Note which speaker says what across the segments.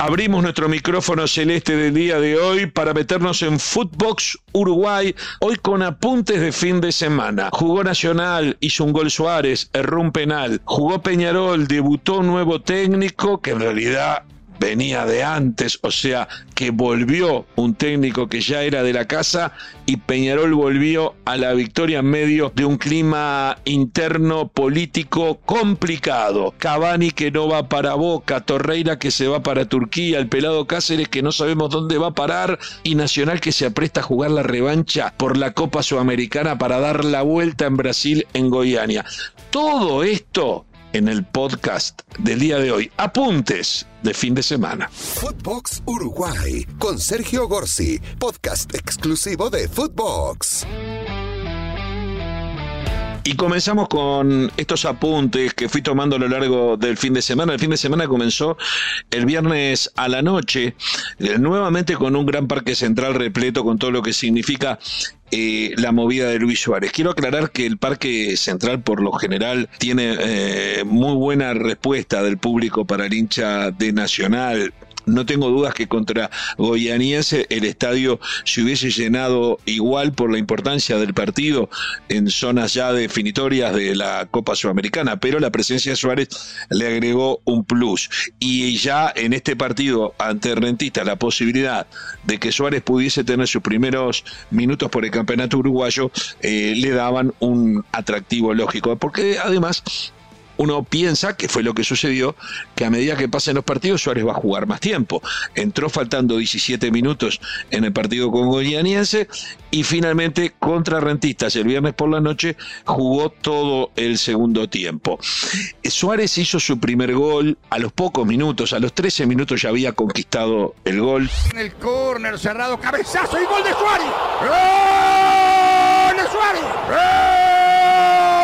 Speaker 1: Abrimos nuestro micrófono celeste del día de hoy para meternos en Footbox Uruguay, hoy con apuntes de fin de semana. Jugó Nacional, hizo un gol Suárez, erró un penal. Jugó Peñarol, debutó un nuevo técnico que en realidad venía de antes, o sea, que volvió un técnico que ya era de la casa y Peñarol volvió a la victoria en medio de un clima interno político complicado. Cavani que no va para Boca, Torreira que se va para Turquía, el pelado Cáceres que no sabemos dónde va a parar y Nacional que se apresta a jugar la revancha por la Copa Sudamericana para dar la vuelta en Brasil en Goiânia. Todo esto en el podcast del día de hoy. Apuntes de fin de semana.
Speaker 2: Footbox Uruguay con Sergio Gorsi, podcast exclusivo de Footbox.
Speaker 1: Y comenzamos con estos apuntes que fui tomando a lo largo del fin de semana. El fin de semana comenzó el viernes a la noche, eh, nuevamente con un gran parque central repleto con todo lo que significa eh, la movida de Luis Suárez. Quiero aclarar que el Parque Central por lo general tiene eh, muy buena respuesta del público para el hincha de Nacional no tengo dudas que contra Goianiense el estadio se hubiese llenado igual por la importancia del partido en zonas ya definitorias de la Copa Sudamericana, pero la presencia de Suárez le agregó un plus. Y ya en este partido ante Rentista la posibilidad de que Suárez pudiese tener sus primeros minutos por el campeonato uruguayo eh, le daban un atractivo lógico, porque además uno piensa, que fue lo que sucedió, que a medida que pasen los partidos Suárez va a jugar más tiempo. Entró faltando 17 minutos en el partido con Goianiense y finalmente contra Rentistas el viernes por la noche jugó todo el segundo tiempo. Suárez hizo su primer gol a los pocos minutos, a los 13 minutos ya había conquistado el gol.
Speaker 3: En el córner cerrado, cabezazo y gol de Suárez. ¡Gol de Suárez!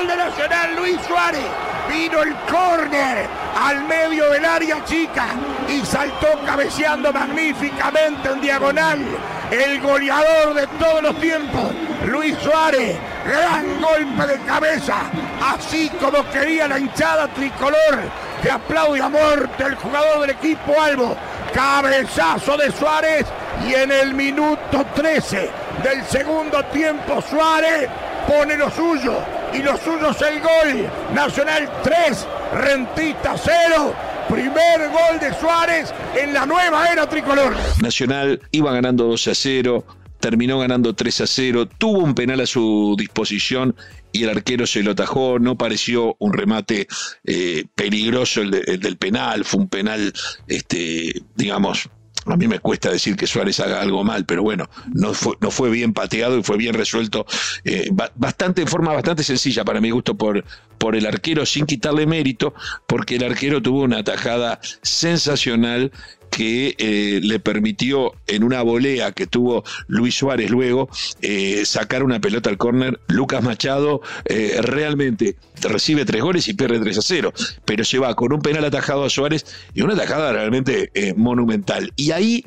Speaker 3: ¡Gol de Nacional Luis Suárez! Vino el córner al medio del área chica y saltó cabeceando magníficamente en diagonal. El goleador de todos los tiempos, Luis Suárez. Gran golpe de cabeza, así como quería la hinchada tricolor que aplaude a muerte el jugador del equipo Albo. Cabezazo de Suárez y en el minuto 13 del segundo tiempo Suárez pone lo suyo y lo suyo es el gol. Nacional 3, Rentista 0. Primer gol de Suárez en la nueva era tricolor.
Speaker 1: Nacional iba ganando 2 a 0, terminó ganando 3 a 0, tuvo un penal a su disposición y el arquero se lo atajó, no pareció un remate eh, peligroso el, el, del penal, fue un penal, este, digamos, a mí me cuesta decir que Suárez haga algo mal, pero bueno, no fue, no fue bien pateado y fue bien resuelto, eh, bastante, en forma bastante sencilla para mi gusto por, por el arquero, sin quitarle mérito, porque el arquero tuvo una tajada sensacional que eh, le permitió en una volea que tuvo Luis Suárez luego eh, sacar una pelota al córner. Lucas Machado eh, realmente recibe tres goles y pierde 3 a 0, pero se va con un penal atajado a Suárez y una atajada realmente monumental. Y ahí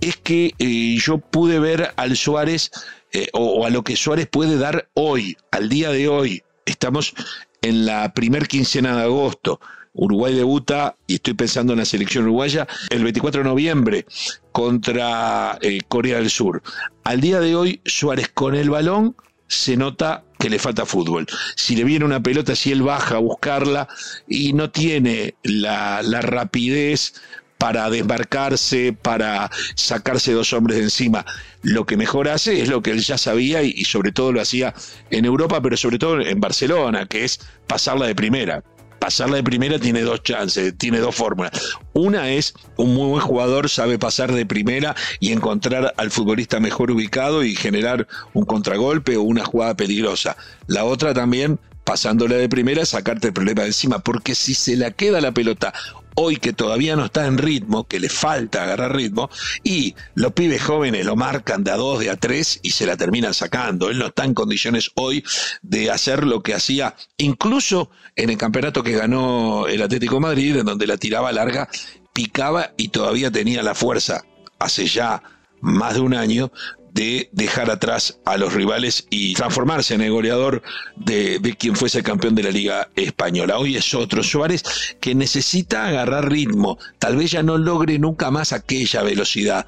Speaker 1: es que yo pude ver al Suárez o, o a lo que Suárez puede dar hoy, al día de hoy. Estamos en la primer quincena de agosto. Uruguay debuta, y estoy pensando en la selección uruguaya, el 24 de noviembre contra eh, Corea del Sur. Al día de hoy, Suárez con el balón se nota que le falta fútbol. Si le viene una pelota, si él baja a buscarla y no tiene la, rapidez para desmarcarse, para sacarse dos hombres de encima. Lo que mejor hace es lo que él ya sabía y, sobre todo lo hacía en Europa, pero sobre todo en Barcelona, que es pasarla de primera pasarla de primera tiene dos chances, tiene dos fórmulas. Una es un muy buen jugador sabe pasar de primera y encontrar al futbolista mejor ubicado y generar un contragolpe o una jugada peligrosa. La otra también pasándola de primera, sacarte el problema de encima, porque si se la queda la pelota hoy que todavía no está en ritmo, que le falta agarrar ritmo, y los pibes jóvenes lo marcan de a dos, de a tres y se la terminan sacando. Él no está en condiciones hoy de hacer lo que hacía incluso en el campeonato que ganó el Atlético Madrid, en donde la tiraba larga, picaba y todavía tenía la fuerza, hace ya más de un año, de dejar atrás a los rivales y transformarse en el goleador de, de quien fuese campeón de la Liga Española. Hoy es otro Suárez que necesita agarrar ritmo, tal vez ya no logre nunca más aquella velocidad,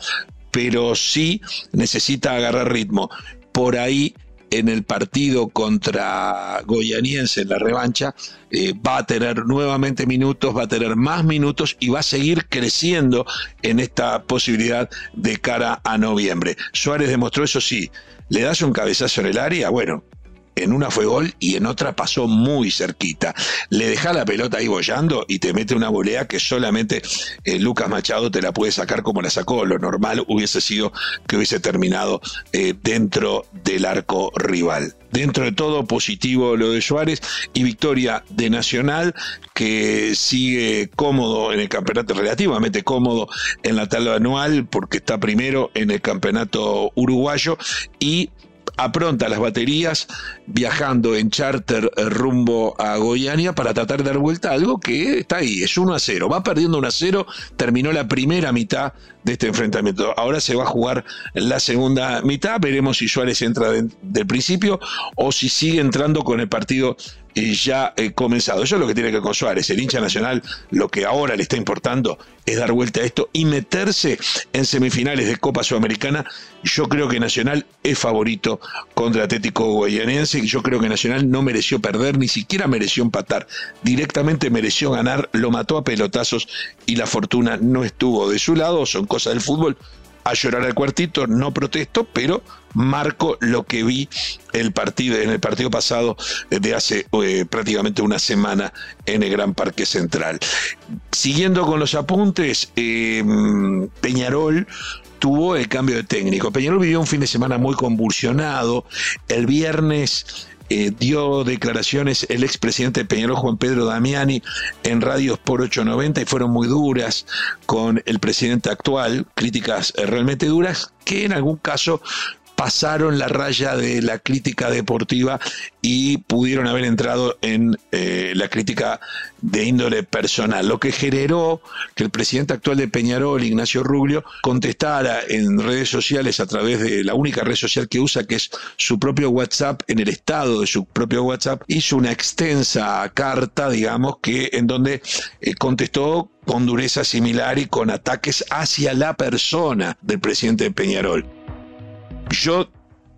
Speaker 1: pero sí necesita agarrar ritmo. Por ahí en el partido contra Goyaniense en la revancha, eh, va a tener nuevamente minutos, va a tener más minutos y va a seguir creciendo en esta posibilidad de cara a noviembre. Suárez demostró eso sí, le das un cabezazo en el área, bueno, en una fue gol y en otra pasó muy cerquita. Le deja la pelota ahí bollando y te mete una volea que solamente eh, Lucas Machado te la puede sacar como la sacó. Lo normal hubiese sido que hubiese terminado eh, dentro del arco rival. Dentro de todo positivo lo de Suárez y victoria de Nacional que sigue cómodo en el campeonato, relativamente cómodo en la tabla anual porque está primero en el campeonato uruguayo y apronta las baterías viajando en charter rumbo a Goiania para tratar de dar vuelta a algo que está ahí, es 1 a 0. Va perdiendo 1 a 0, terminó la primera mitad de este enfrentamiento. Ahora se va a jugar la segunda mitad, veremos si Suárez entra del principio o si sigue entrando con el partido ya he comenzado. Eso es lo que tiene que con Suárez. El hincha nacional lo que ahora le está importando es dar vuelta a esto y meterse en semifinales de Copa Sudamericana. Yo creo que Nacional es favorito contra Atlético Guayanense yo creo que Nacional no mereció perder, ni siquiera mereció empatar. Directamente mereció ganar, lo mató a pelotazos y la fortuna no estuvo de su lado. Son cosas del fútbol a llorar al cuartito, no protesto, pero marco lo que vi el partido, en el partido pasado de hace eh, prácticamente una semana en el Gran Parque Central. Siguiendo con los apuntes, eh, Peñarol tuvo el cambio de técnico. Peñarol vivió un fin de semana muy convulsionado. El viernes eh, dio declaraciones el expresidente de Peñarol, Juan Pedro Damiani, en radios por 890 y fueron muy duras con el presidente actual, críticas realmente duras, que en algún caso pasaron la raya de la crítica deportiva y pudieron haber entrado en eh, la crítica de índole personal, lo que generó que el presidente actual de Peñarol, Ignacio Rubio, contestara en redes sociales a través de la única red social que usa, que es su propio WhatsApp, en el estado de su propio WhatsApp, hizo una extensa carta, digamos, que en donde eh, contestó con dureza similar y con ataques hacia la persona del presidente de Peñarol. Yo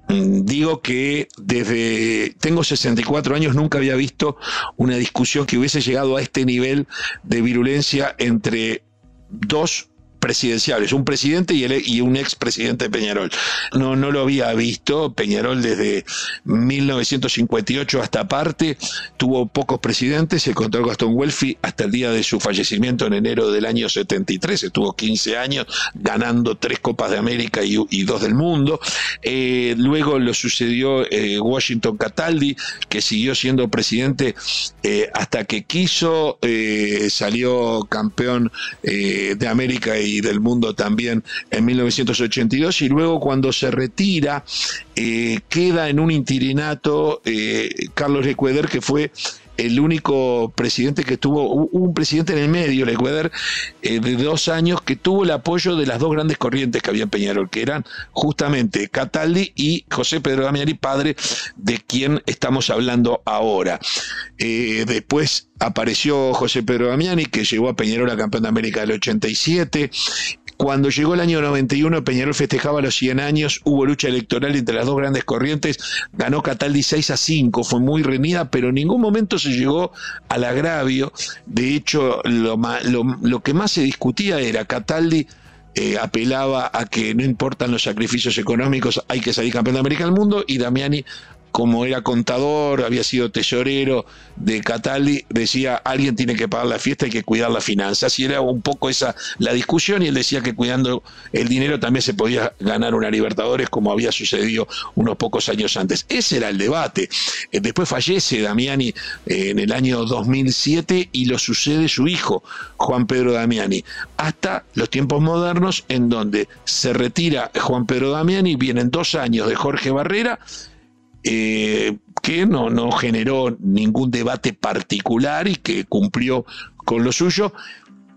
Speaker 1: mm, digo que desde tengo 64 años nunca había visto una discusión que hubiese llegado a este nivel de virulencia entre dos presidenciales, un presidente y, un expresidente de Peñarol. No, no lo había visto. Peñarol desde 1958 hasta aparte tuvo pocos presidentes. Se encontró Gastón Welfi hasta el día de su fallecimiento en enero del año 73. Estuvo 15 años ganando tres Copas de América y, dos del mundo. Eh, luego lo sucedió eh, Washington Cataldi, que siguió siendo presidente eh, hasta que quiso, salió campeón de América y del mundo también en 1982 y luego cuando se retira eh, queda en un interinato eh, Carlos Lecueder que fue el único presidente que tuvo, un presidente en el medio, el eh, de dos años, que tuvo el apoyo de las dos grandes corrientes que había en Peñarol, que eran justamente Cataldi y José Pedro Damiani, padre de quien estamos hablando ahora. Eh, después apareció José Pedro Damiani, que llegó a Peñarol a campeón de América del 87, cuando llegó el año 91, Peñarol festejaba los 100 años, hubo lucha electoral entre las dos grandes corrientes, ganó Cataldi 6 a 5, fue muy reñida, pero en ningún momento se llegó al agravio. De hecho, lo, que más se discutía era Cataldi eh, apelaba a que no importan los sacrificios económicos, hay que salir campeón de América del mundo, y Damiani como era contador, había sido tesorero de Catali, decía, alguien tiene que pagar la fiesta, hay que cuidar las finanzas. Y era un poco esa la discusión, y él decía que cuidando el dinero también se podía ganar una Libertadores, como había sucedido unos pocos años antes. Ese era el debate. Eh, después fallece Damiani eh, en el año 2007 y lo sucede su hijo, Juan Pedro Damiani, hasta los tiempos modernos en donde se retira Juan Pedro Damiani, vienen dos años de Jorge Barrera, eh, que no, no generó ningún debate particular y que cumplió con lo suyo,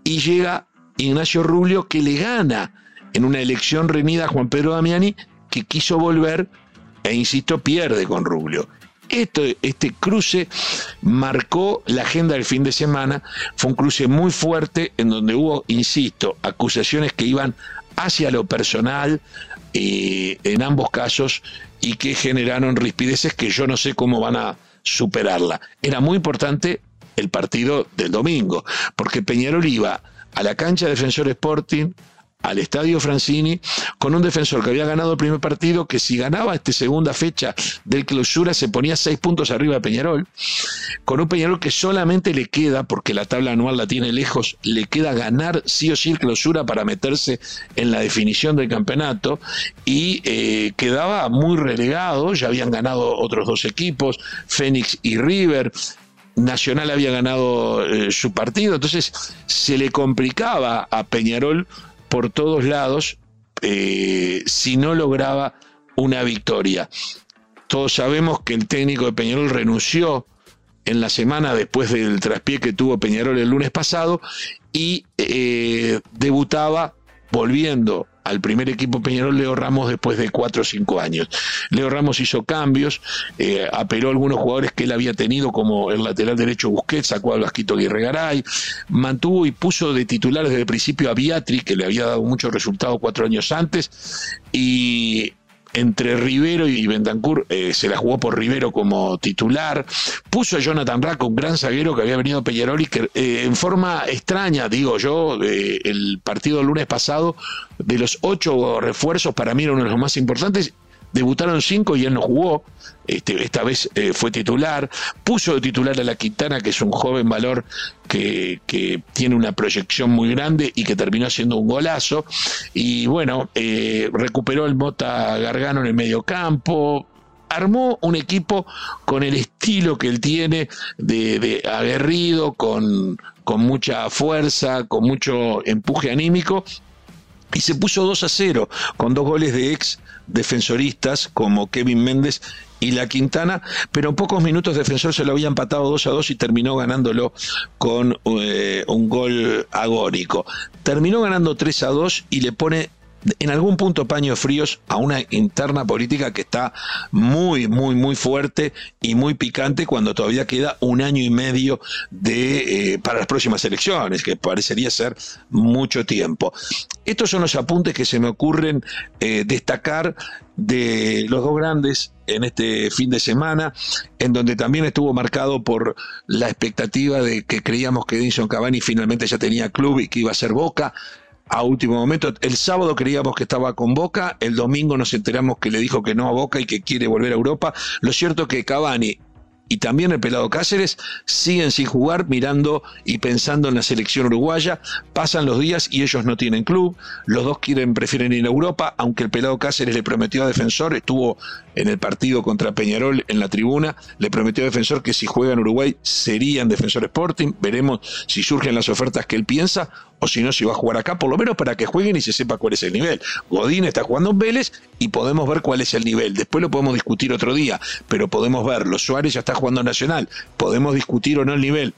Speaker 1: y llega Ignacio Rubio que le gana en una elección reñida a Juan Pedro Damiani, que quiso volver e insisto, pierde con Rubio. Este cruce marcó la agenda del fin de semana, fue un cruce muy fuerte en donde hubo, insisto, acusaciones que iban hacia lo personal eh, en ambos casos y que generaron rispideces que yo no sé cómo van a superarla. Era muy importante el partido del domingo, porque Peñarol iba a la cancha Defensor Sporting, al Estadio Francini con un defensor que había ganado el primer partido, que si ganaba esta segunda fecha del clausura se ponía seis puntos arriba de Peñarol, con un Peñarol que solamente le queda, porque la tabla anual la tiene lejos, le queda ganar sí o sí el clausura para meterse en la definición del campeonato y eh, quedaba muy relegado, ya habían ganado otros dos equipos, Fénix y River, Nacional había ganado eh, su partido, entonces se le complicaba a Peñarol por todos lados eh, si no lograba una victoria. Todos sabemos que el técnico de Peñarol renunció en la semana después del traspié que tuvo Peñarol el lunes pasado y eh, debutaba volviendo al primer equipo Peñarol Leo Ramos después de cuatro o cinco años. Leo Ramos hizo cambios, eh, apeló a algunos jugadores que él había tenido, como el lateral derecho Busquets, sacó a Vasquito Aguirre Garay, mantuvo y puso de titular desde el principio a Beatriz, que le había dado mucho resultado cuatro años antes, y entre Rivero y Bentancur eh, se la jugó por Rivero como titular. Puso a Jonathan Rack, un gran zaguero que había venido Peñarol y que eh, en forma extraña, digo yo, eh, el partido del lunes pasado, de los ocho refuerzos, para mí era uno de los más importantes debutaron cinco y él no jugó, este, esta vez eh, fue titular, puso de titular a la Quintana, que es un joven valor que, tiene una proyección muy grande y que terminó siendo un golazo, y bueno, eh, recuperó el Mota Gargano en el medio campo, armó un equipo con el estilo que él tiene de, de aguerrido, con, con mucha fuerza, con mucho empuje anímico, y se puso 2 a 0 con dos goles de ex defensoristas como Kevin Méndez y La Quintana, pero en pocos minutos Defensor se lo había empatado 2 a 2 y terminó ganándolo con eh, un gol agónico. Terminó ganando 3 a 2 y le pone en algún punto paños fríos a una interna política que está muy, muy, muy fuerte y muy picante cuando todavía queda un año y medio de, eh, para las próximas elecciones, que parecería ser mucho tiempo. Estos son los apuntes que se me ocurren eh, destacar de los dos grandes en este fin de semana, en donde también estuvo marcado por la expectativa de que creíamos que Edison Cavani finalmente ya tenía club y que iba a ser Boca a último momento. El sábado creíamos que estaba con Boca, el domingo nos enteramos que le dijo que no a Boca y que quiere volver a Europa. Lo cierto es que Cavani y también el pelado Cáceres siguen sin jugar mirando y pensando en la selección uruguaya. Pasan los días y ellos no tienen club. Los dos quieren, prefieren ir a Europa, aunque el pelado Cáceres le prometió a Defensor, estuvo en el partido contra Peñarol en la tribuna, le prometió a Defensor que si juega en Uruguay serían Defensor Sporting. Veremos si surgen las ofertas que él piensa o si no, si va a jugar acá, por lo menos para que jueguen y se sepa cuál es el nivel. Godín está jugando en Vélez y podemos ver cuál es el nivel. Después lo podemos discutir otro día, pero podemos verlo. Suárez ya está jugando Nacional, podemos discutir o no el nivel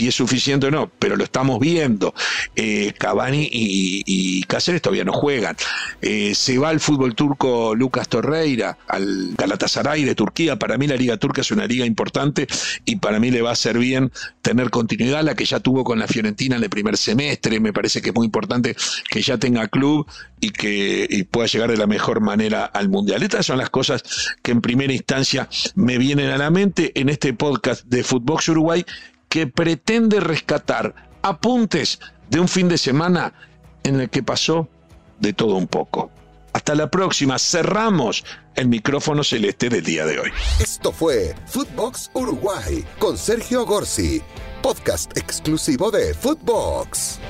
Speaker 1: si es suficiente o no, pero lo estamos viendo. Eh, Cavani y, Cáceres todavía no juegan. Eh, se va al fútbol turco Lucas Torreira, al Galatasaray de Turquía. Para mí la liga turca es una liga importante y para mí le va a ser bien tener continuidad, la que ya tuvo con la Fiorentina en el primer semestre. Me parece que es muy importante que ya tenga club y que pueda llegar de la mejor manera al Mundial. Estas son las cosas que en primera instancia me vienen a la mente en este podcast de Footbox Uruguay que pretende rescatar apuntes de un fin de semana en el que pasó de todo un poco. Hasta la próxima, cerramos el micrófono celeste del día de hoy.
Speaker 2: Esto fue Footbox Uruguay con Sergio Gorsi, podcast exclusivo de Footbox.